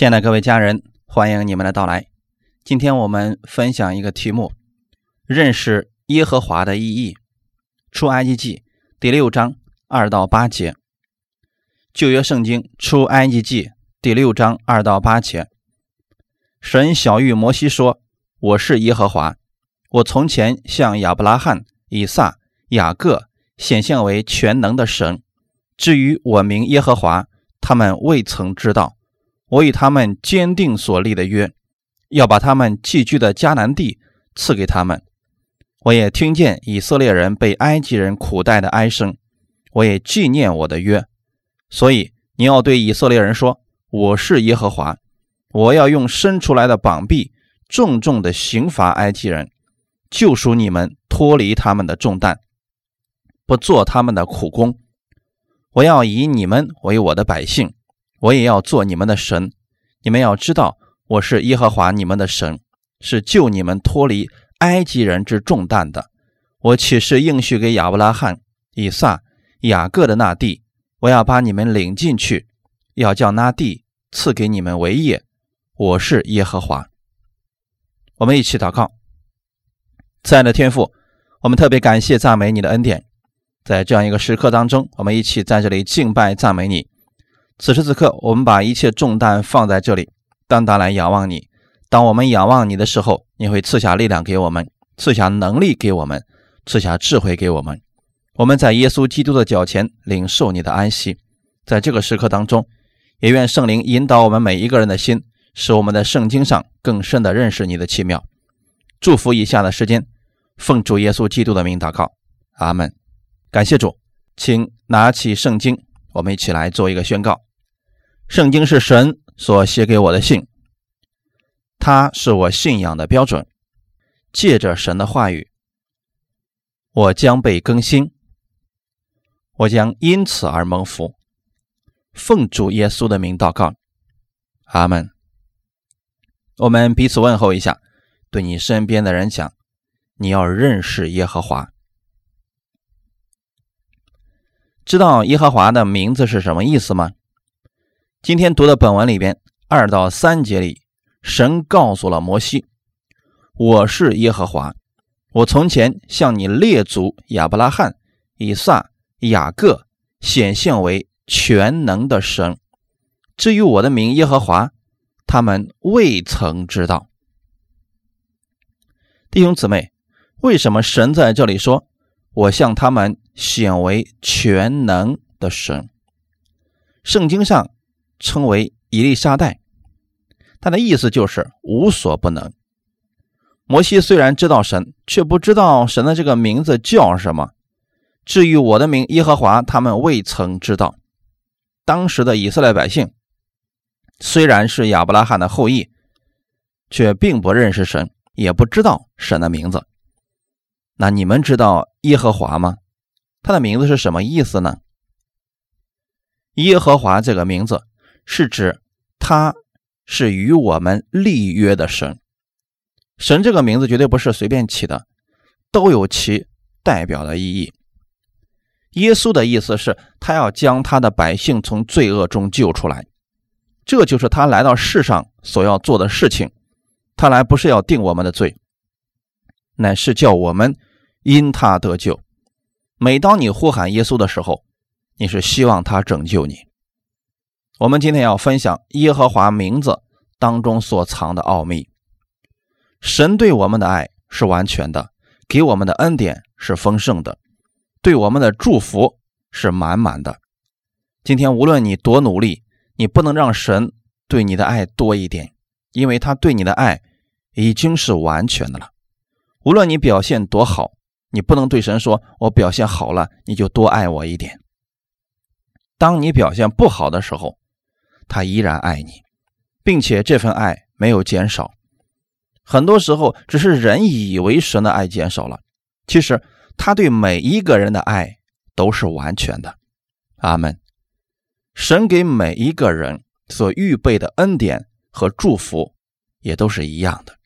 亲爱的各位家人，欢迎你们的到来。今天我们分享一个题目：认识耶和华的意义。出埃及记第六章二到八节。旧约圣经出埃及记第六章二到八节。神小玉摩西说：“我是耶和华，我从前向亚伯拉罕、以撒、雅各显现为全能的神。至于我名耶和华，他们未曾知道。”我与他们坚定所立的约，要把他们寄居的迦南地赐给他们。我也听见以色列人被埃及人苦待的哀声，我也纪念我的约。所以你要对以色列人说：“我是耶和华，我要用伸出来的膀臂重重的刑罚埃及人，救赎你们脱离他们的重担，不做他们的苦工。我要以你们为我的百姓。”我也要做你们的神，你们要知道我是耶和华你们的神，是救你们脱离埃及人之重担的。我岂是应许给亚伯拉罕、以撒、雅各的那地？我要把你们领进去，要叫那地赐给你们为业。我是耶和华。我们一起祷告，亲爱的天父，我们特别感谢赞美你的恩典，在这样一个时刻当中，我们一起在这里敬拜赞美你。此时此刻，我们把一切重担放在这里，单单来仰望你。当我们仰望你的时候，你会赐下力量给我们，赐下能力给我们，赐下智慧给我们。我们在耶稣基督的脚前领受你的安息。在这个时刻当中，也愿圣灵引导我们每一个人的心，使我们在圣经上更深的认识你的奇妙。祝福以下的时间，奉主耶稣基督的名祷告，阿门。感谢主，请拿起圣经，我们一起来做一个宣告。圣经是神所写给我的信，它是我信仰的标准。借着神的话语，我将被更新，我将因此而蒙福。奉主耶稣的名祷告，阿门。我们彼此问候一下，对你身边的人讲：你要认识耶和华，知道耶和华的名字是什么意思吗？今天读的本文里边二到三节里，神告诉了摩西：“我是耶和华，我从前向你列祖亚伯拉罕、以撒、雅各显现为全能的神。至于我的名耶和华，他们未曾知道。”弟兄姊妹，为什么神在这里说我向他们显为全能的神？圣经上。称为伊丽莎白，他的意思就是无所不能。摩西虽然知道神，却不知道神的这个名字叫什么。至于我的名耶和华，他们未曾知道。当时的以色列百姓虽然是亚伯拉罕的后裔，却并不认识神，也不知道神的名字。那你们知道耶和华吗？他的名字是什么意思呢？耶和华这个名字。是指他是与我们立约的神，神这个名字绝对不是随便起的，都有其代表的意义。耶稣的意思是他要将他的百姓从罪恶中救出来，这就是他来到世上所要做的事情。他来不是要定我们的罪，乃是叫我们因他得救。每当你呼喊耶稣的时候，你是希望他拯救你。我们今天要分享耶和华名字当中所藏的奥秘。神对我们的爱是完全的，给我们的恩典是丰盛的，对我们的祝福是满满的。今天无论你多努力，你不能让神对你的爱多一点，因为他对你的爱已经是完全的了。无论你表现多好，你不能对神说：“我表现好了，你就多爱我一点。”当你表现不好的时候，他依然爱你，并且这份爱没有减少。很多时候，只是人以为神的爱减少了，其实他对每一个人的爱都是完全的。阿门。神给每一个人所预备的恩典和祝福也都是一样的，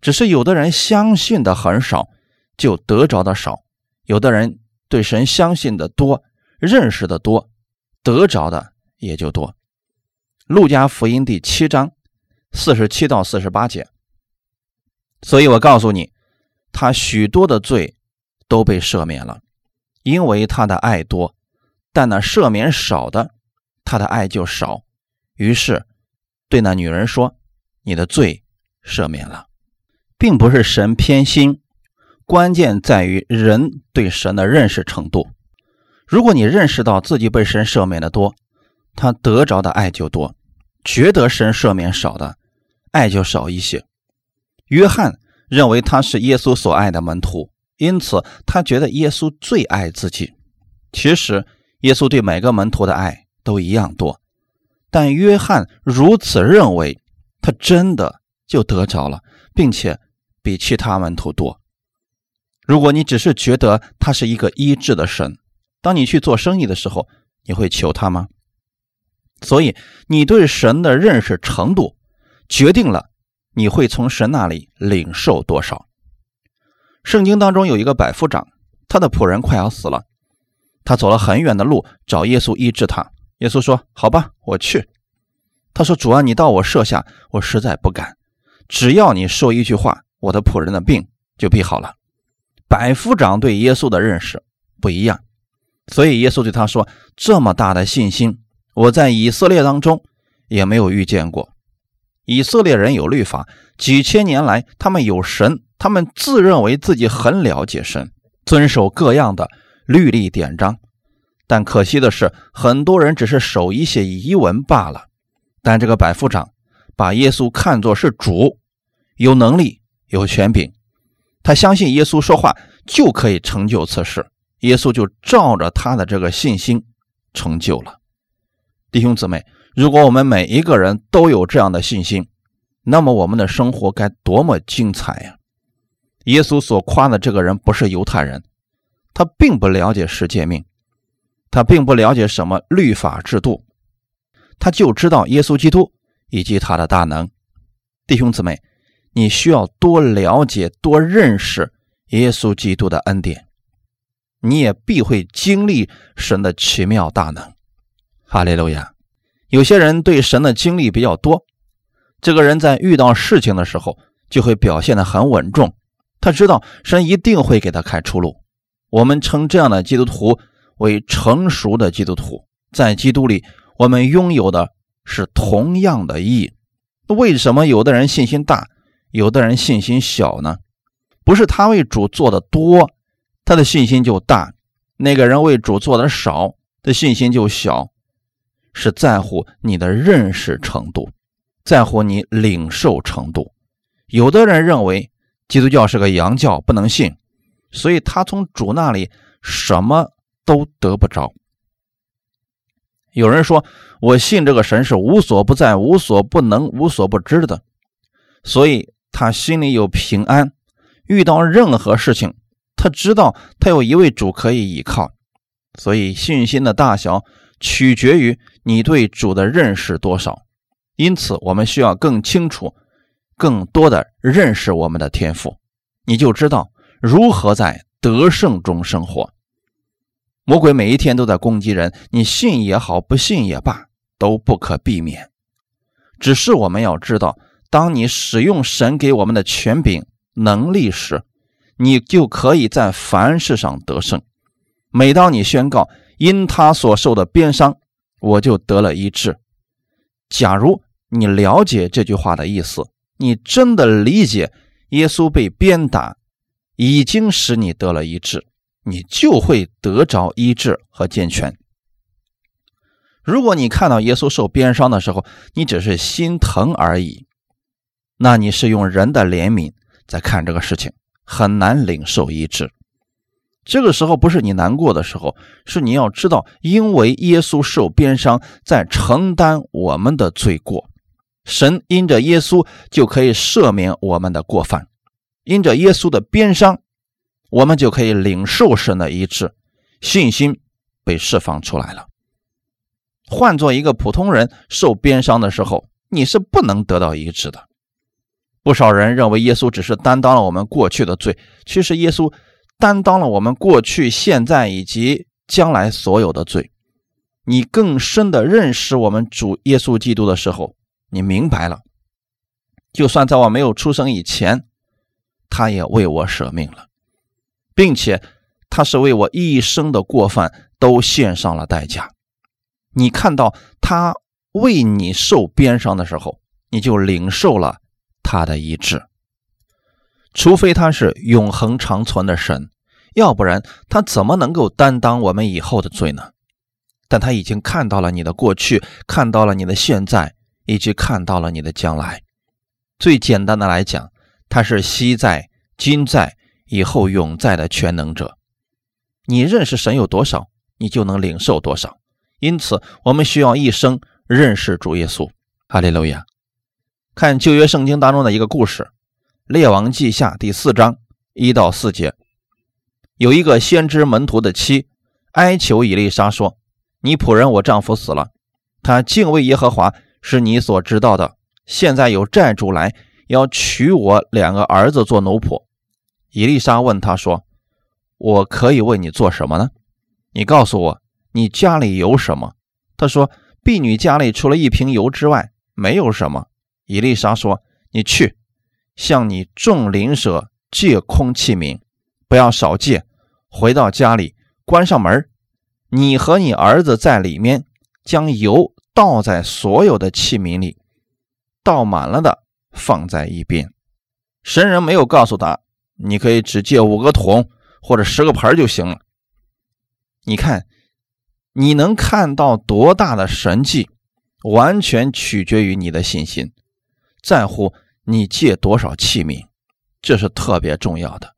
只是有的人相信的很少，就得着的少；有的人对神相信的多，认识的多，得着的也就多。路加福音第七章四十七到四十八节。所以我告诉你，他许多的罪都被赦免了，因为他的爱多；但那赦免少的，他的爱就少。于是对那女人说：“你的罪赦免了。”并不是神偏心，关键在于人对神的认识程度。如果你认识到自己被神赦免的多，他得着的爱就多；觉得神赦免少的，爱就少一些。约翰认为他是耶稣所爱的门徒，因此他觉得耶稣最爱自己。其实耶稣对每个门徒的爱都一样多，但约翰如此认为，他真的就得着了，并且。比其他门徒多。如果你只是觉得他是一个医治的神，当你去做生意的时候，你会求他吗？所以，你对神的认识程度，决定了你会从神那里领受多少。圣经当中有一个百夫长，他的仆人快要死了，他走了很远的路找耶稣医治他。耶稣说：“好吧，我去。”他说：“主啊，你到我舍下，我实在不敢。只要你说一句话。”我的仆人的病就必好了。百夫长对耶稣的认识不一样，所以耶稣对他说：“这么大的信心，我在以色列当中也没有遇见过。以色列人有律法，几千年来他们有神，他们自认为自己很了解神，遵守各样的律例典章。但可惜的是，很多人只是守一些遗文罢了。但这个百夫长把耶稣看作是主，有能力。”有权柄，他相信耶稣说话就可以成就此事，耶稣就照着他的这个信心成就了。弟兄姊妹，如果我们每一个人都有这样的信心，那么我们的生活该多么精彩呀！耶稣所夸的这个人不是犹太人，他并不了解世界命，他并不了解什么律法制度，他就知道耶稣基督以及他的大能。弟兄姊妹。你需要多了解、多认识耶稣基督的恩典，你也必会经历神的奇妙大能。哈利路亚！有些人对神的经历比较多，这个人在遇到事情的时候就会表现得很稳重，他知道神一定会给他开出路。我们称这样的基督徒为成熟的基督徒，在基督里，我们拥有的是同样的意义。为什么有的人信心大？有的人信心小呢，不是他为主做的多，他的信心就大；那个人为主做的少，的信心就小。是在乎你的认识程度，在乎你领受程度。有的人认为基督教是个洋教，不能信，所以他从主那里什么都得不着。有人说我信这个神是无所不在、无所不能、无所不知的，所以。他心里有平安，遇到任何事情，他知道他有一位主可以依靠，所以信心的大小取决于你对主的认识多少。因此，我们需要更清楚、更多的认识我们的天赋，你就知道如何在得胜中生活。魔鬼每一天都在攻击人，你信也好，不信也罢，都不可避免。只是我们要知道。当你使用神给我们的权柄能力时，你就可以在凡事上得胜。每当你宣告因他所受的鞭伤，我就得了医治。假如你了解这句话的意思，你真的理解耶稣被鞭打已经使你得了医治，你就会得着医治和健全。如果你看到耶稣受鞭伤的时候，你只是心疼而已。那你是用人的怜悯在看这个事情，很难领受医治。这个时候不是你难过的时候，是你要知道，因为耶稣受鞭伤，在承担我们的罪过，神因着耶稣就可以赦免我们的过犯，因着耶稣的鞭伤，我们就可以领受神的医治，信心被释放出来了。换做一个普通人受鞭伤的时候，你是不能得到医治的。不少人认为耶稣只是担当了我们过去的罪，其实耶稣担当了我们过去、现在以及将来所有的罪。你更深的认识我们主耶稣基督的时候，你明白了，就算在我没有出生以前，他也为我舍命了，并且他是为我一生的过犯都献上了代价。你看到他为你受鞭伤的时候，你就领受了他的医治。除非他是永恒长存的神，要不然他怎么能够担当我们以后的罪呢？但他已经看到了你的过去，看到了你的现在，以及看到了你的将来。最简单的来讲，他是昔在、今在、以后永在的全能者。你认识神有多少，你就能领受多少。因此，我们需要一生认识主耶稣。哈利路亚！看旧约圣经当中的一个故事，《列王记下》第四章一到四节，有一个先知门徒的妻哀求以利沙说。你仆人我丈夫死了，他敬畏耶和华是你所知道的。现在有债主来要娶我两个儿子做奴仆。伊丽莎问他说：“我可以为你做什么呢？你告诉我，你家里有什么？”他说：“婢女家里除了一瓶油之外，没有什么。”伊丽莎说：“你去向你众邻舍借空器皿，不要少借。回到家里，关上门。”你和你儿子在里面将油倒在所有的器皿里，倒满了的放在一边。神人没有告诉他，你可以只借五个桶或者十个盆就行了。你看，你能看到多大的神迹，完全取决于你的信心，在乎你借多少器皿，这是特别重要的。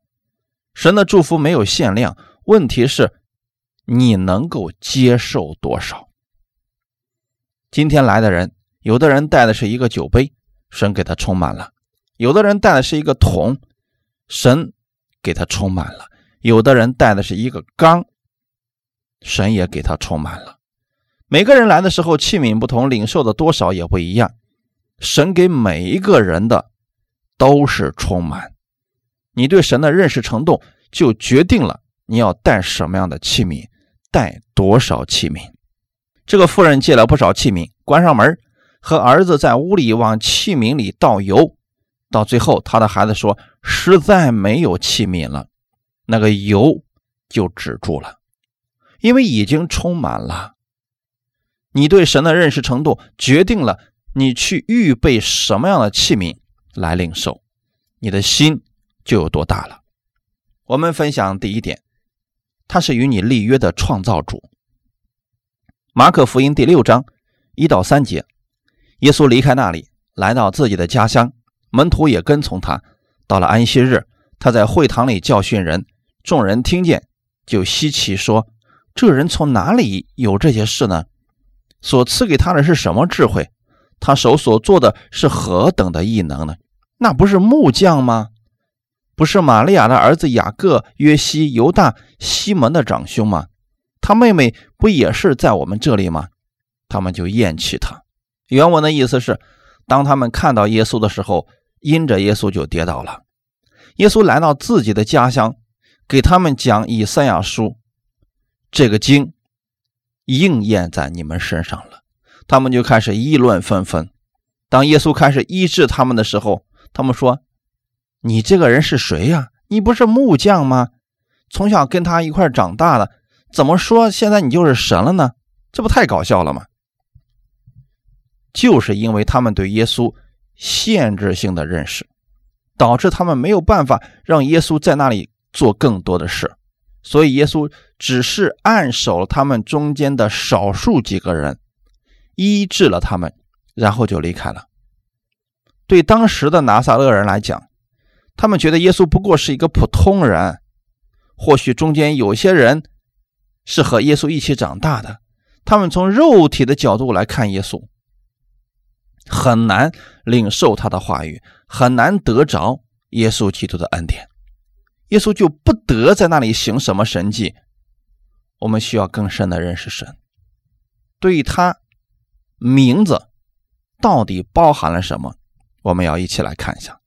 神的祝福没有限量，问题是。你能够接受多少？今天来的人，有的人带的是一个酒杯，神给他充满了；有的人带的是一个桶，神给他充满了；有的人带的是一个缸，神也给他充满了。每个人来的时候，器皿不同，领受的多少也不一样。神给每一个人的都是充满。你对神的认识程度，就决定了你要带什么样的器皿。带多少器皿？这个妇人借了不少器皿，关上门，和儿子在屋里往器皿里倒油。到最后，他的孩子说：“实在没有器皿了。”那个油就止住了，因为已经充满了。你对神的认识程度，决定了你去预备什么样的器皿来领受，你的心就有多大了。我们分享第一点。他是与你立约的创造主。马可福音第六章一到三节，耶稣离开那里，来到自己的家乡，门徒也跟从他。到了安息日，他在会堂里教训人，众人听见就稀奇，说：“这人从哪里有这些事呢？所赐给他的是什么智慧？他手所做的是何等的异能呢？那不是木匠吗？”不是玛利亚的儿子雅各、约西、犹大、西门的长兄吗？他妹妹不也是在我们这里吗？他们就厌弃他。原文的意思是，当他们看到耶稣的时候，因着耶稣就跌倒了。耶稣来到自己的家乡，给他们讲以赛亚书，这个经应验在你们身上了。他们就开始议论纷纷。当耶稣开始医治他们的时候，他们说。你这个人是谁呀？你不是木匠吗？从小跟他一块长大的，怎么说现在你就是神了呢？这不太搞笑了吗？就是因为他们对耶稣限制性的认识，导致他们没有办法让耶稣在那里做更多的事，所以耶稣只是按守他们中间的少数几个人，医治了他们，然后就离开了。对当时的拿撒勒人来讲，他们觉得耶稣不过是一个普通人，或许中间有些人是和耶稣一起长大的。他们从肉体的角度来看耶稣，很难领受他的话语，很难得着耶稣基督的恩典。耶稣就不得在那里行什么神迹。我们需要更深的认识神，对他名字到底包含了什么，我们要一起来看一下。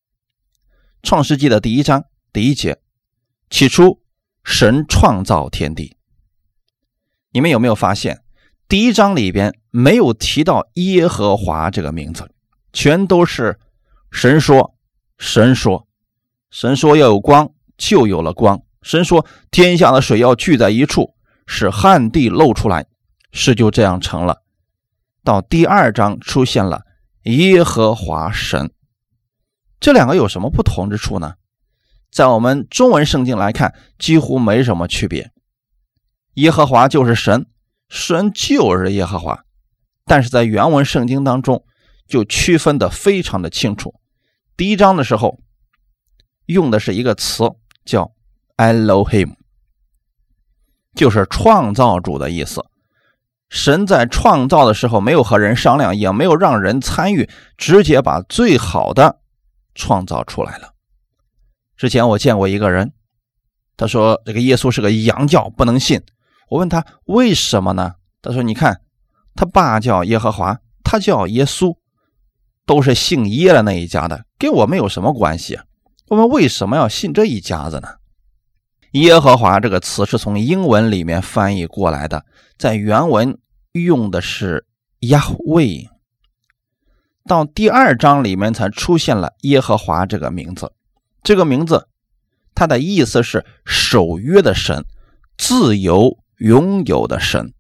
创世纪的第一章第一节，起初神创造天地。你们有没有发现，第一章里边没有提到耶和华这个名字，全都是神说，神说，神说要有光，就有了光。神说天下的水要聚在一处，使旱地露出来，事就这样成了。到第二章出现了耶和华神，这两个有什么不同之处呢？在我们中文圣经来看，几乎没什么区别。耶和华就是神，神就是耶和华，但是在原文圣经当中就区分的非常的清楚。第一章的时候用的是一个词叫 Elohim，就是创造主的意思。神在创造的时候没有和人商量，也没有让人参与，直接把最好的创造出来了。之前我见过一个人，他说这个耶稣是个洋教，不能信。我问他为什么呢？他说：“你看，他爸叫耶和华，他叫耶稣，都是姓耶的那一家的，跟我们有什么关系？我们为什么要信这一家子呢？”耶和华这个词是从英文里面翻译过来的，在原文用的是 Yahweh，到第二章里面才出现了耶和华这个名字。这个名字，它的意思是守约的神，自由拥有的神。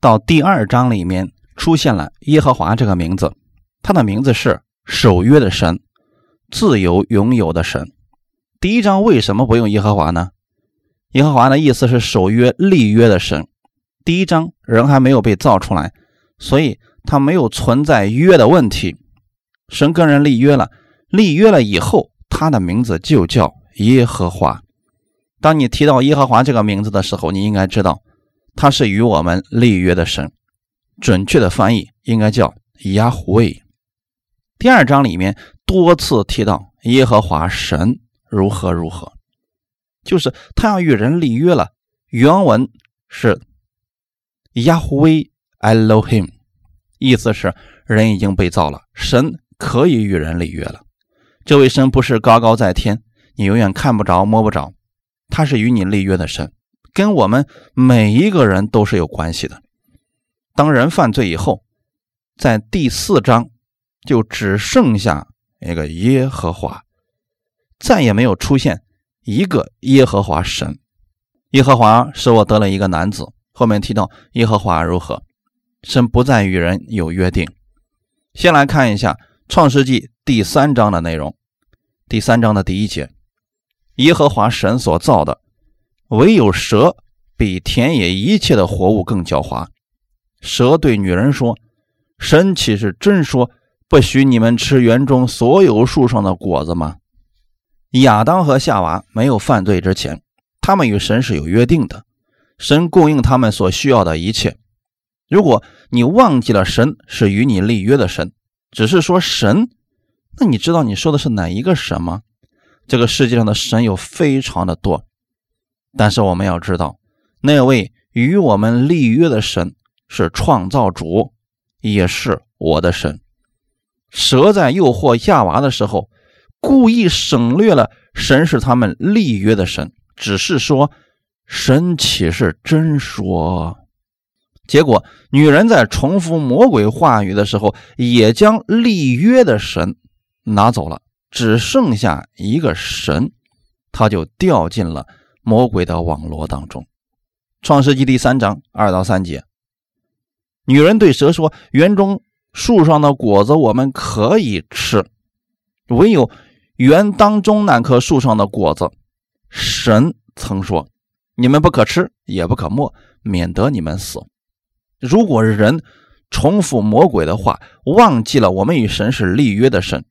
到第二章里面出现了耶和华这个名字，他的名字是守约的神，自由拥有的神。第一章为什么不用耶和华呢？耶和华的意思是守约立约的神。第一章人还没有被造出来，所以他没有存在约的问题。神跟人立约了，立约了以后。他的名字就叫耶和华。当你提到耶和华这个名字的时候，你应该知道他是与我们立约的神。准确的翻译应该叫亚胡卫。第二章里面多次提到耶和华神如何如何，就是他要与人立约了。原文是亚胡卫 Elohim，意思是人已经被造了，神可以与人立约了。这位神不是高高在天，你永远看不着、摸不着，他是与你立约的神，跟我们每一个人都是有关系的。当人犯罪以后，在第四章就只剩下一个耶和华，再也没有出现一个耶和华神。耶和华使我得了一个男子。后面提到耶和华如何，神不再与人有约定。先来看一下创世纪第三章的内容。第三章的第一节，耶和华神所造的，唯有蛇比田野一切的活物更狡猾。蛇对女人说：“神岂是真说不许你们吃园中所有树上的果子吗？”亚当和夏娃没有犯罪之前，他们与神是有约定的，神供应他们所需要的一切。如果你忘记了神是与你立约的神，只是说神。那你知道你说的是哪一个神吗？这个世界上的神有非常的多，但是我们要知道，那位与我们立约的神是创造主，也是我的神。蛇在诱惑夏娃的时候，故意省略了神是他们立约的神，只是说神岂是真说？结果女人在重复魔鬼话语的时候，也将立约的神。拿走了，只剩下一个神，他就掉进了魔鬼的网络当中。创世纪第三章二到三节，女人对蛇说：“园中树上的果子我们可以吃，唯有园当中那棵树上的果子，神曾说你们不可吃，也不可摸，免得你们死。”如果人重复魔鬼的话，忘记了我们与神是立约的神。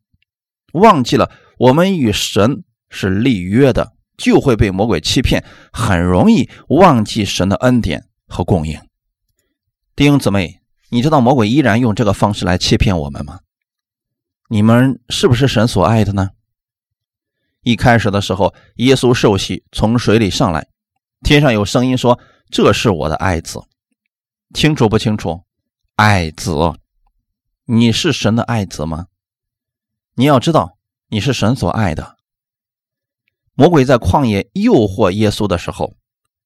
忘记了我们与神是立约的，就会被魔鬼欺骗，很容易忘记神的恩典和供应。弟兄姊妹，你知道魔鬼依然用这个方式来欺骗我们吗？你们是不是神所爱的呢？一开始的时候，耶稣受洗从水里上来，天上有声音说：“这是我的爱子。”清楚不清楚？爱子，你是神的爱子吗？你要知道，你是神所爱的。魔鬼在旷野诱惑耶稣的时候，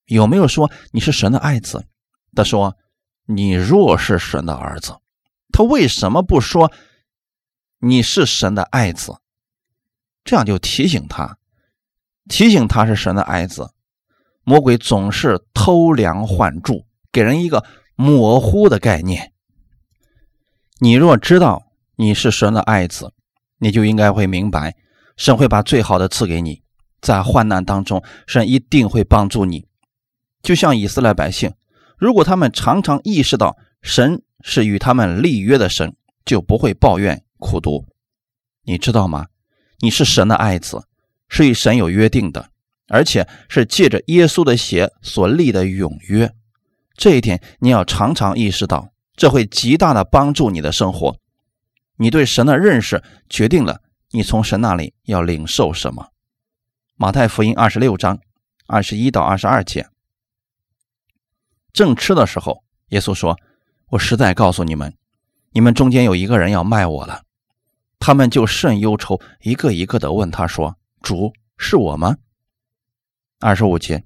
有没有说你是神的爱子？他说：“你若是神的儿子，他为什么不说你是神的爱子？这样就提醒他，提醒他是神的爱子。魔鬼总是偷梁换柱，给人一个模糊的概念。你若知道你是神的爱子，你就应该会明白，神会把最好的赐给你，在患难当中，神一定会帮助你。就像以色列百姓，如果他们常常意识到神是与他们立约的神，就不会抱怨苦读。你知道吗？你是神的爱子，是与神有约定的，而且是借着耶稣的血所立的永约。这一点你要常常意识到。这会极大的帮助你的生活。你对神的认识决定了你从神那里要领受什么。马太福音二十六章二十一到二十二节，正吃的时候，耶稣说：“我实在告诉你们，你们中间有一个人要卖我了。”他们就甚忧愁，一个一个的问他说：“主是我吗？”二十五节，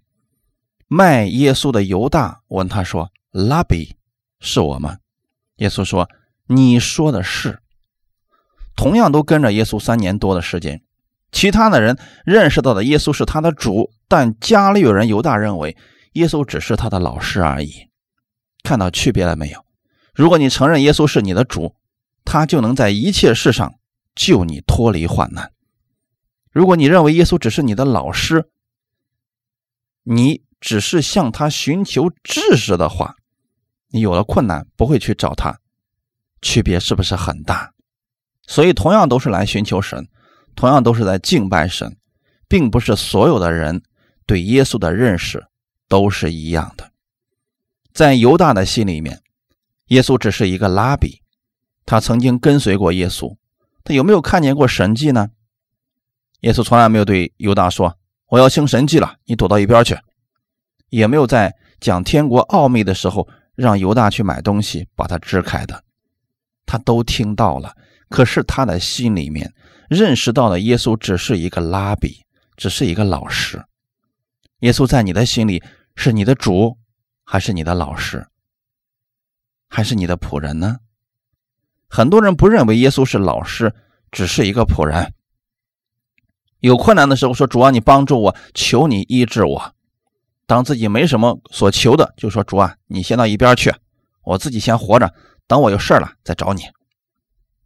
卖耶稣的犹大问他说：“拉比，是我吗？”耶稣说：“你说的是。”同样都跟着耶稣三年多的时间，其他的人认识到的耶稣是他的主，但家里有人犹大认为耶稣只是他的老师而已。看到区别了没有？如果你承认耶稣是你的主，他就能在一切事上救你脱离患难；如果你认为耶稣只是你的老师，你只是向他寻求知识的话。你有了困难不会去找他，区别是不是很大？所以同样都是来寻求神，同样都是在敬拜神，并不是所有的人对耶稣的认识都是一样的。在犹大的心里面，耶稣只是一个拉比，他曾经跟随过耶稣，他有没有看见过神迹呢？耶稣从来没有对犹大说：“我要行神迹了，你躲到一边去。”也没有在讲天国奥秘的时候。让犹大去买东西，把他支开的，他都听到了。可是他的心里面认识到了耶稣只是一个拉比，只是一个老师。耶稣在你的心里是你的主，还是你的老师，还是你的仆人呢？很多人不认为耶稣是老师，只是一个仆人。有困难的时候说：“主啊，你帮助我，求你医治我。”当自己没什么所求的，就说主啊，你先到一边去，我自己先活着，等我有事了再找你。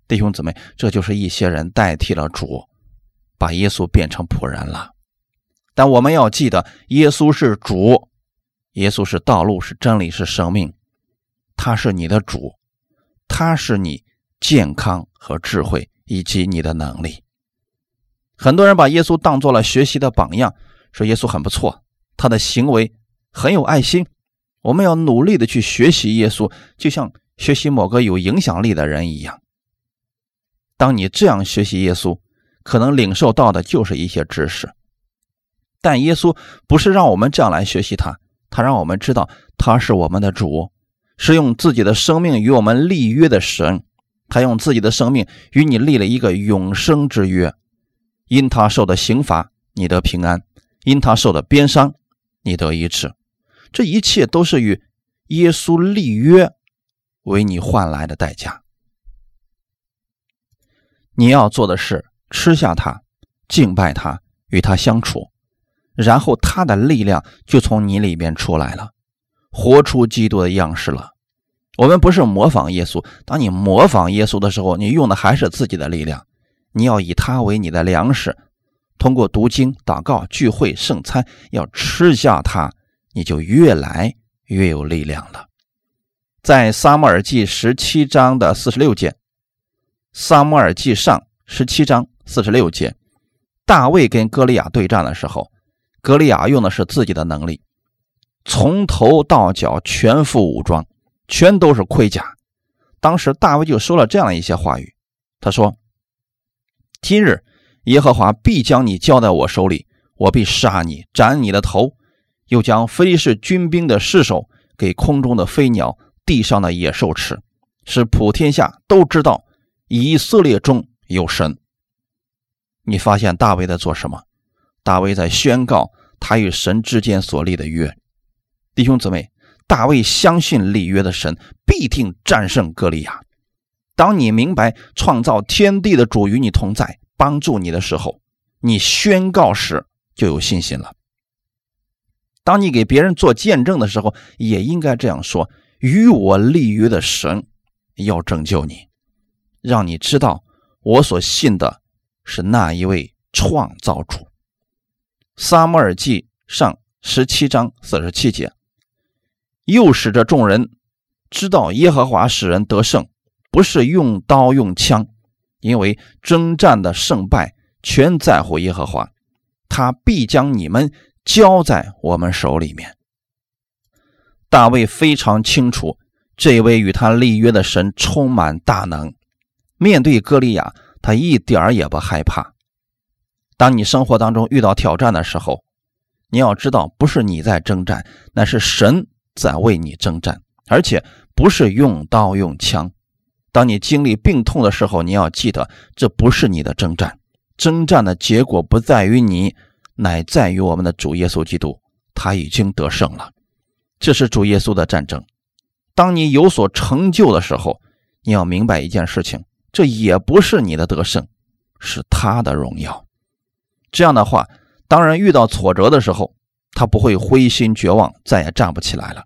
弟兄姊妹，这就是一些人代替了主，把耶稣变成仆人了。但我们要记得，耶稣是主，耶稣是道路，是真理，是生命，他是你的主，他是你健康和智慧以及你的能力。很多人把耶稣当做了学习的榜样，说耶稣很不错。他的行为很有爱心，我们要努力的去学习耶稣，就像学习某个有影响力的人一样。当你这样学习耶稣，可能领受到的就是一些知识，但耶稣不是让我们这样来学习他，他让我们知道他是我们的主，是用自己的生命与我们立约的神，他用自己的生命与你立了一个永生之约，因他受的刑罚，你得平安；因他受的鞭伤。你得医治，这一切都是与耶稣立约为你换来的代价。你要做的是吃下它，敬拜它，与它相处，然后它的力量就从你里面出来了，活出基督的样式了。我们不是模仿耶稣，当你模仿耶稣的时候，你用的还是自己的力量。你要以他为你的粮食。通过读经、祷告、聚会、圣餐，要吃下它，你就越来越有力量了。在撒母耳记十七章的四十六节，撒母耳记上十七章四十六节，大卫跟歌利亚对战的时候，歌利亚用的是自己的能力，从头到脚全副武装，全都是盔甲。当时大卫就说了这样一些话语，他说：“今日。”耶和华必将你交在我手里，我必杀你，斩你的头，又将非利士军兵的尸首给空中的飞鸟、地上的野兽吃，使普天下都知道以色列中有神。你发现大卫在做什么？大卫在宣告他与神之间所立的约。弟兄姊妹，大卫相信立约的神必定战胜歌利亚。当你明白创造天地的主与你同在，帮助你的时候，你宣告时就有信心了。当你给别人做见证的时候，也应该这样说：“与我立约的神要拯救你，让你知道我所信的是那一位创造主。”撒母耳记上十七章四十七节，又使这众人知道耶和华使人得胜，不是用刀用枪，因为征战的胜败全在乎耶和华，他必将你们。交在我们手里面。大卫非常清楚，这位与他立约的神充满大能。面对歌利亚，他一点儿也不害怕。当你生活当中遇到挑战的时候，你要知道，不是你在征战，那是神在为你征战，而且不是用刀用枪。当你经历病痛的时候，你要记得，这不是你的征战，征战的结果不在于你。乃在于我们的主耶稣基督，他已经得胜了。这是主耶稣的战争。当你有所成就的时候，你要明白一件事情：这也不是你的得胜，是他的荣耀。这样的话，当人遇到挫折的时候，他不会灰心绝望，再也站不起来了。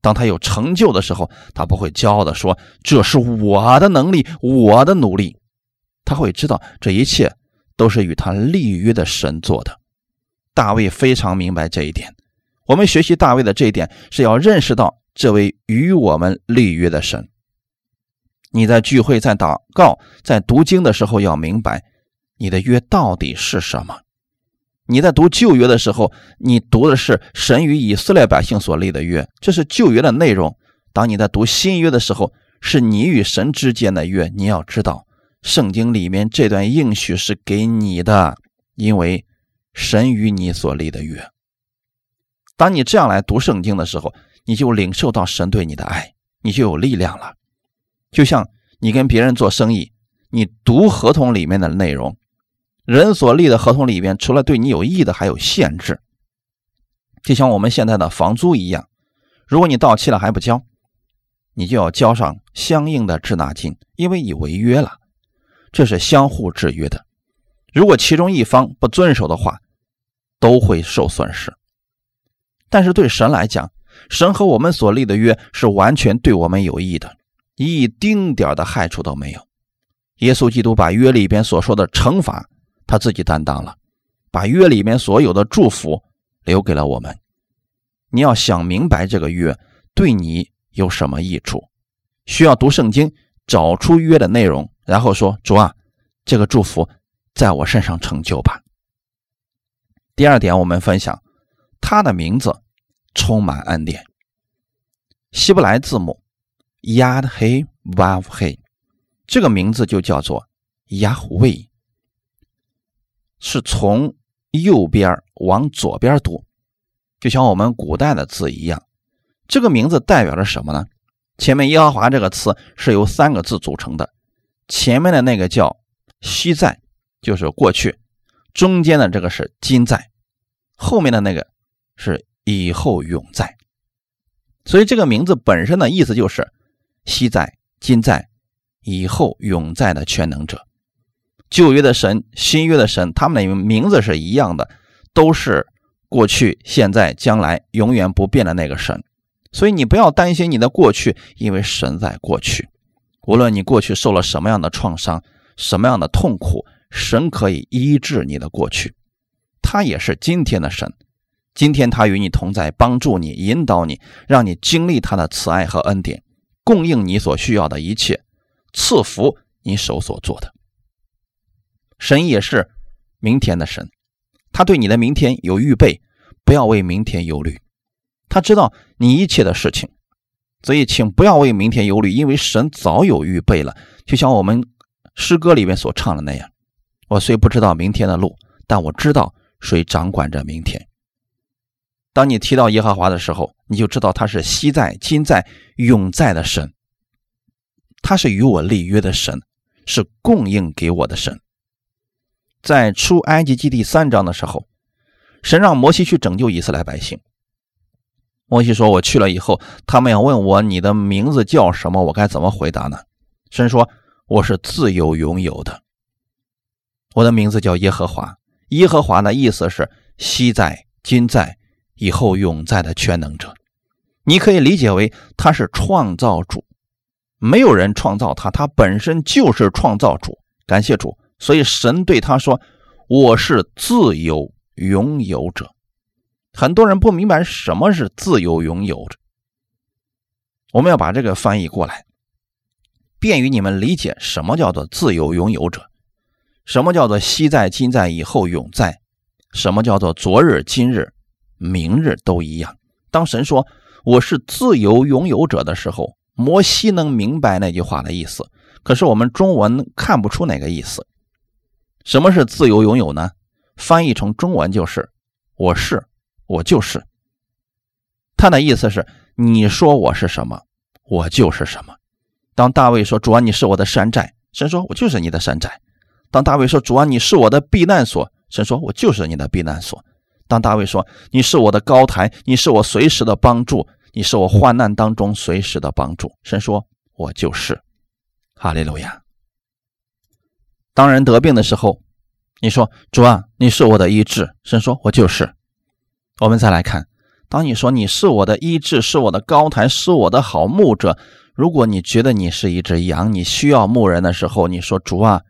当他有成就的时候，他不会骄傲的说：“这是我的能力，我的努力。”他会知道这一切都是与他立约的神做的。大卫非常明白这一点。我们学习大卫的这一点，是要认识到这位与我们立约的神。你在聚会、在祷告、在读经的时候，要明白你的约到底是什么。你在读旧约的时候，你读的是神与以色列百姓所立的约，这是旧约的内容。当你在读新约的时候，是你与神之间的约。你要知道，圣经里面这段应许是给你的，因为。神与你所立的约，当你这样来读圣经的时候，你就领受到神对你的爱，你就有力量了。就像你跟别人做生意，你读合同里面的内容，人所立的合同里面，除了对你有益的，还有限制。就像我们现在的房租一样，如果你到期了还不交，你就要交上相应的滞纳金，因为你违约了。这是相互制约的。如果其中一方不遵守的话，都会受损失，但是对神来讲，神和我们所立的约是完全对我们有益的，一丁点的害处都没有。耶稣基督把约里边所说的惩罚他自己担当了，把约里面所有的祝福留给了我们。你要想明白这个约对你有什么益处，需要读圣经，找出约的内容，然后说：“主啊，这个祝福在我身上成就吧。”第二点，我们分享他的名字充满恩典。希伯来字母 Yad He Vav He，这个名字就叫做亚胡卫，是从右边往左边读，就像我们古代的字一样。这个名字代表着什么呢？前面耶和华这个词是由三个字组成的，前面的那个叫昔在，就是过去。中间的这个是今在，后面的那个是以后永在，所以这个名字本身的意思就是昔在、今在、以后永在的全能者。旧约的神、新约的神，他们的名字是一样的，都是过去、现在、将来永远不变的那个神。所以你不要担心你的过去，因为神在过去。无论你过去受了什么样的创伤、什么样的痛苦。神可以医治你的过去，他也是今天的神。今天他与你同在，帮助你，引导你，让你经历他的慈爱和恩典，供应你所需要的一切，赐福你手所做的。神也是明天的神，他对你的明天有预备，不要为明天忧虑。他知道你一切的事情，所以请不要为明天忧虑，因为神早有预备了。就像我们诗歌里面所唱的那样。我虽不知道明天的路，但我知道谁掌管着明天。当你提到耶和华的时候，你就知道他是昔在、今在、永在的神。他是与我立约的神，是供应给我的神。在出埃及记第三章的时候，神让摩西去拯救以色列百姓。摩西说：“我去了以后，他们要问我你的名字叫什么，我该怎么回答呢？”神说：“我是自由拥有的，我的名字叫耶和华。耶和华的意思是昔在、今在、以后永在的全能者。你可以理解为他是创造主，没有人创造他，他本身就是创造主。感谢主，所以神对他说：‘我是自由拥有者。’”很多人不明白什么是自由拥有者，我们要把这个翻译过来，便于你们理解什么叫做自由拥有者，什么叫做昔在、今在、以后永在，什么叫做昨日、今日、明日都一样。当神说我是自由拥有者的时候，摩西能明白那句话的意思，可是我们中文看不出哪个意思。什么是自由拥有呢？翻译成中文就是我是。我就是，他的意思是，你说我是什么，我就是什么。当大卫说：“主啊，你是我的山寨。”神说：“我就是你的山寨。”当大卫说：“主啊，你是我的避难所。”神说：“我就是你的避难所。”当大卫说：“你是我的高台，你是我随时的帮助，你是我患难当中随时的帮助。”神说：“我就是。”哈利路亚。当人得病的时候，你说：“主啊，你是我的医治。”神说：“我就是。”我们再来看，当你说你是我的医治，是我的高台，是我的好牧者。如果你觉得你是一只羊，你需要牧人的时候，你说主啊，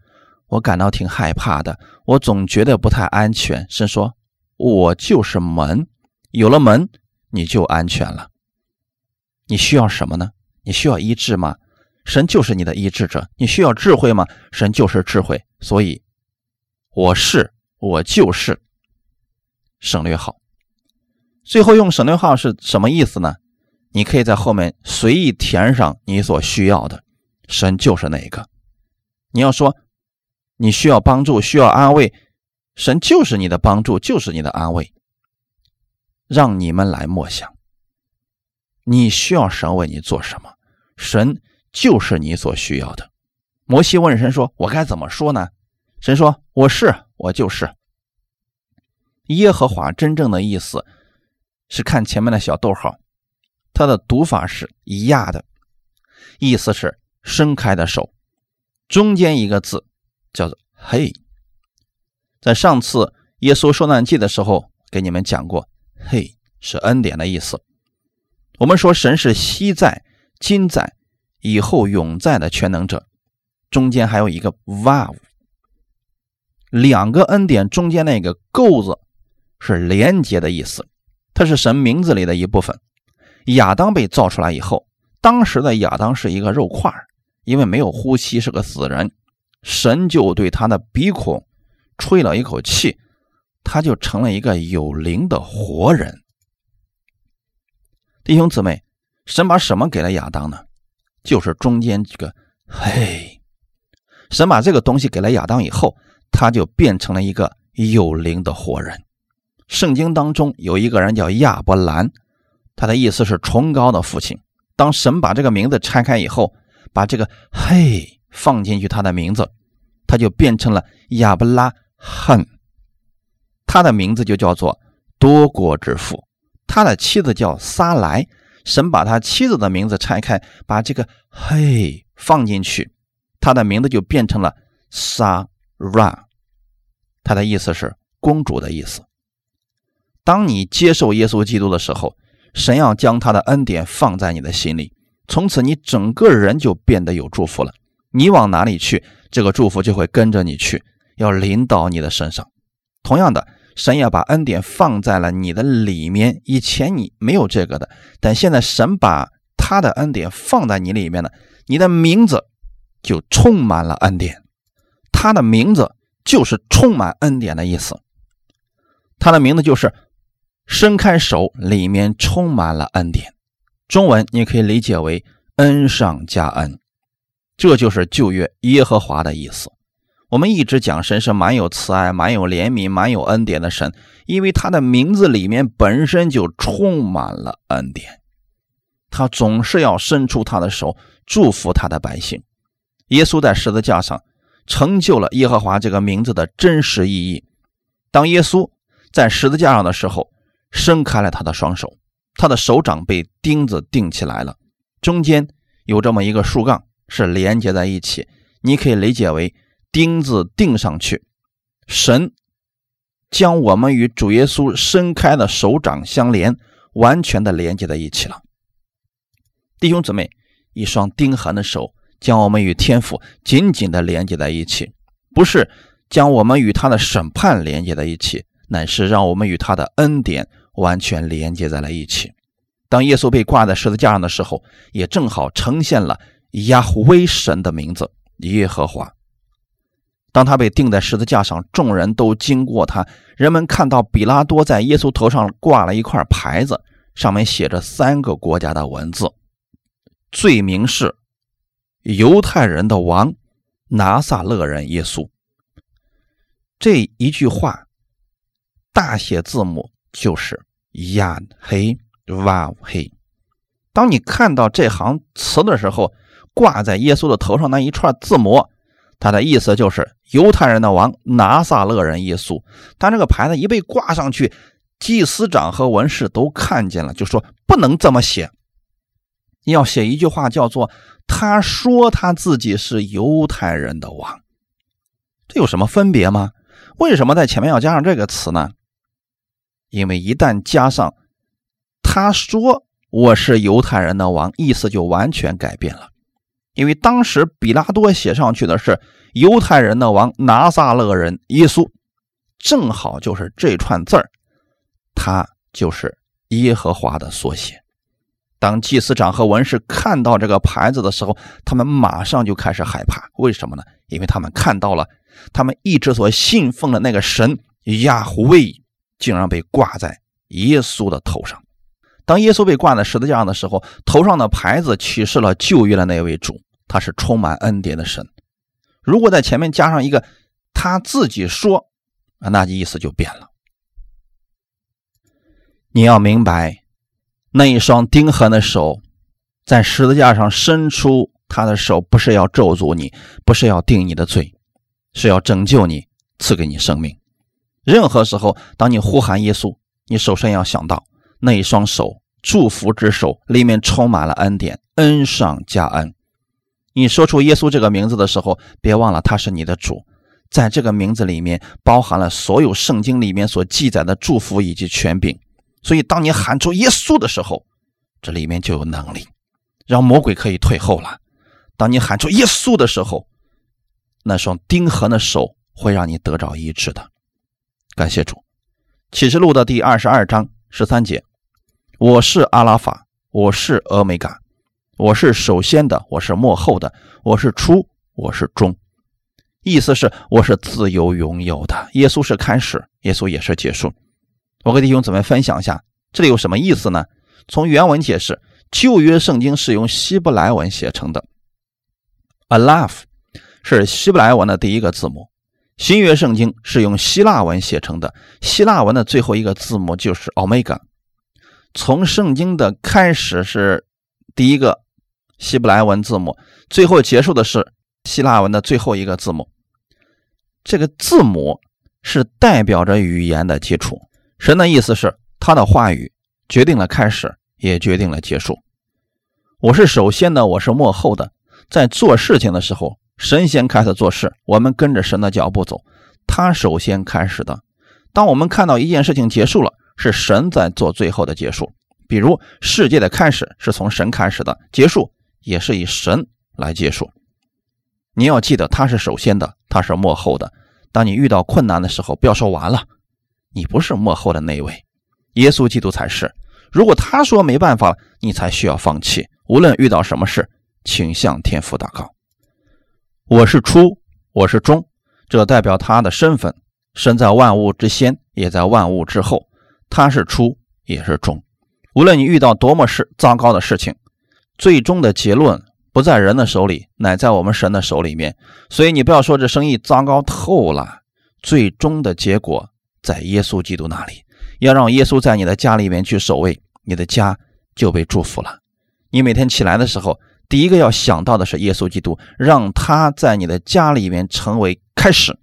我感到挺害怕的，我总觉得不太安全。神说，我就是门，有了门你就安全了。你需要什么呢？你需要医治吗？神就是你的医治者。你需要智慧吗？神就是智慧。所以，我是，我就是，省略号。最后用省略号是什么意思呢？你可以在后面随意填上你所需要的，神就是那个。你要说你需要帮助、需要安慰，神就是你的帮助，就是你的安慰。让你们来默想，你需要神为你做什么？神就是你所需要的。摩西问神说：“我该怎么说呢？”神说：“我是，我就是。”耶和华真正的意思。是看前面的小逗号，它的读法是一亚的，意思是伸开的手，中间一个字叫做“嘿”。在上次耶稣受难记的时候，给你们讲过，“嘿”是恩典的意思。我们说神是昔在、今在、以后永在的全能者，中间还有一个 “vav”，两个恩典中间那个钩子是连接的意思。它是神名字里的一部分。亚当被造出来以后，当时的亚当是一个肉块因为没有呼吸，是个死人。神就对他的鼻孔吹了一口气，他就成了一个有灵的活人。弟兄姊妹，神把什么给了亚当呢？就是中间这个“嘿”。神把这个东西给了亚当以后，他就变成了一个有灵的活人。圣经当中有一个人叫亚伯兰，他的意思是崇高的父亲。当神把这个名字拆开以后，把这个“嘿”放进去，他的名字他就变成了亚伯拉罕。他的名字就叫做多国之父。他的妻子叫撒莱，神把他妻子的名字拆开，把这个“嘿”放进去，他的名字就变成了撒拉。他的意思是公主的意思。当你接受耶稣基督的时候，神要将他的恩典放在你的心里，从此你整个人就变得有祝福了。你往哪里去，这个祝福就会跟着你去，要临到你的身上。同样的，神要把恩典放在了你的里面。以前你没有这个的，但现在神把他的恩典放在你里面了，你的名字就充满了恩典。他的名字就是充满恩典的意思，他的名字就是。伸开手，里面充满了恩典。中文你可以理解为恩上加恩，这就是旧约耶和华的意思。我们一直讲神是蛮有慈爱、蛮有怜悯、蛮有恩典的神，因为他的名字里面本身就充满了恩典。他总是要伸出他的手祝福他的百姓。耶稣在十字架上成就了耶和华这个名字的真实意义。当耶稣在十字架上的时候，伸开了他的双手，他的手掌被钉子钉起来了，中间有这么一个竖杠是连接在一起，你可以理解为钉子钉上去，神将我们与主耶稣伸开的手掌相连，完全的连接在一起了。弟兄姊妹，一双钉痕的手将我们与天父紧紧的连接在一起，不是将我们与他的审判连接在一起，乃是让我们与他的恩典。完全连接在了一起。当耶稣被挂在十字架上的时候，也正好呈现了亚威神的名字耶和华。当他被钉在十字架上，众人都经过他，人们看到比拉多在耶稣头上挂了一块牌子，上面写着三个国家的文字，罪名是犹太人的王拿撒勒人耶稣。这一句话大写字母。就是亚黑瓦黑。当你看到这行词的时候，挂在耶稣的头上那一串字母，他的意思就是犹太人的王拿撒勒人耶稣。当这个牌子一被挂上去，祭司长和文士都看见了，就说不能这么写，要写一句话，叫做“他说他自己是犹太人的王”。这有什么分别吗？为什么在前面要加上这个词呢？因为一旦加上他说我是犹太人的王，意思就完全改变了。因为当时比拉多写上去的是犹太人的王拿撒勒人耶稣，正好就是这串字儿，他就是耶和华的缩写。当祭司长和文士看到这个牌子的时候，他们马上就开始害怕。为什么呢？因为他们看到了他们一直所信奉的那个神亚胡卫。竟然被挂在耶稣的头上。当耶稣被挂在十字架上的时候，头上的牌子启示了旧约的那位主，他是充满恩典的神。如果在前面加上一个他自己说，啊，那意思就变了。你要明白，那一双钉痕的手在十字架上伸出他的手，不是要咒诅你，不是要定你的罪，是要拯救你，赐给你生命。任何时候，当你呼喊耶稣，你首先要想到那一双手，祝福之手里面充满了恩典，恩上加恩。你说出耶稣这个名字的时候，别忘了他是你的主，在这个名字里面包含了所有圣经里面所记载的祝福以及权柄。所以，当你喊出耶稣的时候，这里面就有能力，让魔鬼可以退后了。当你喊出耶稣的时候，那双钉痕的手会让你得着医治的。感谢主，启示录的第二十二章十三节：“我是阿拉法，我是俄美嘎，我是首先的，我是幕后的，我是初，我是终。”意思是我是自由拥有的。耶稣是开始，耶稣也是结束。我跟弟兄姊妹分享一下，这里有什么意思呢？从原文解释，旧约圣经是用希伯来文写成的，“alaf” 是希伯来文的第一个字母。新约圣经是用希腊文写成的，希腊文的最后一个字母就是 omega。从圣经的开始是第一个希伯来文字母，最后结束的是希腊文的最后一个字母。这个字母是代表着语言的基础。神的意思是，他的话语决定了开始，也决定了结束。我是首先的，我是幕后的，在做事情的时候。神先开始做事，我们跟着神的脚步走。他首先开始的。当我们看到一件事情结束了，是神在做最后的结束。比如世界的开始是从神开始的，结束也是以神来结束。你要记得，他是首先的，他是幕后的。当你遇到困难的时候，不要说完了，你不是幕后的那一位，耶稣基督才是。如果他说没办法，你才需要放弃。无论遇到什么事，请向天父祷告。我是初，我是终，这代表他的身份。身在万物之先，也在万物之后。他是初，也是终。无论你遇到多么是糟糕的事情，最终的结论不在人的手里，乃在我们神的手里面。所以你不要说这生意糟糕透了，最终的结果在耶稣基督那里。要让耶稣在你的家里面去守卫，你的家就被祝福了。你每天起来的时候。第一个要想到的是耶稣基督，让他在你的家里面成为开始；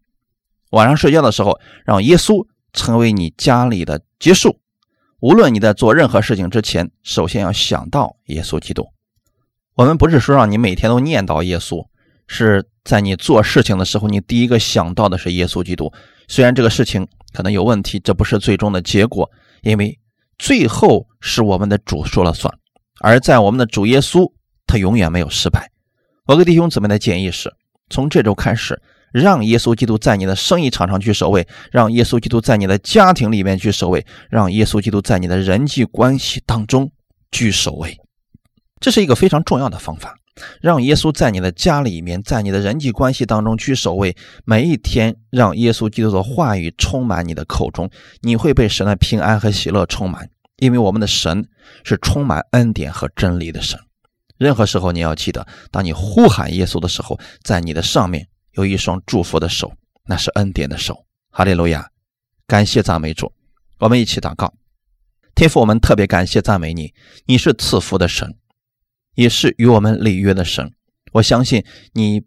晚上睡觉的时候，让耶稣成为你家里的结束；无论你在做任何事情之前，首先要想到耶稣基督。我们不是说让你每天都念叨耶稣，是在你做事情的时候，你第一个想到的是耶稣基督。虽然这个事情可能有问题，这不是最终的结果，因为最后是我们的主说了算。而在我们的主耶稣，他永远没有失败。我给弟兄姊妹的建议是：从这周开始，让耶稣基督在你的生意场上去守卫，让耶稣基督在你的家庭里面去守卫，让耶稣基督在你的人际关系当中去守卫。这是一个非常重要的方法，让耶稣在你的家里面，在你的人际关系当中居首位。每一天，让耶稣基督的话语充满你的口中，你会被神的平安和喜乐充满。因为我们的神是充满恩典和真理的神。任何时候，你要记得，当你呼喊耶稣的时候，在你的上面有一双祝福的手，那是恩典的手。哈利路亚！感谢赞美主，我们一起祷告。天父，我们特别感谢赞美你，你是赐福的神，也是与我们立约的神。我相信你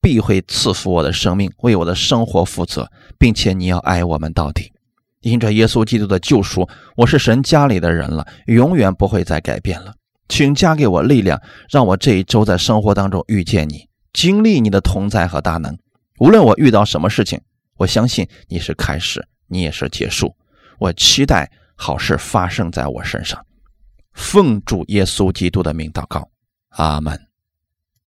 必会赐福我的生命，为我的生活负责，并且你要爱我们到底。因着耶稣基督的救赎，我是神家里的人了，永远不会再改变了。请加给我力量，让我这一周在生活当中遇见你，经历你的同在和大能。无论我遇到什么事情，我相信你是开始，你也是结束。我期待好事发生在我身上。奉主耶稣基督的名祷告，阿门。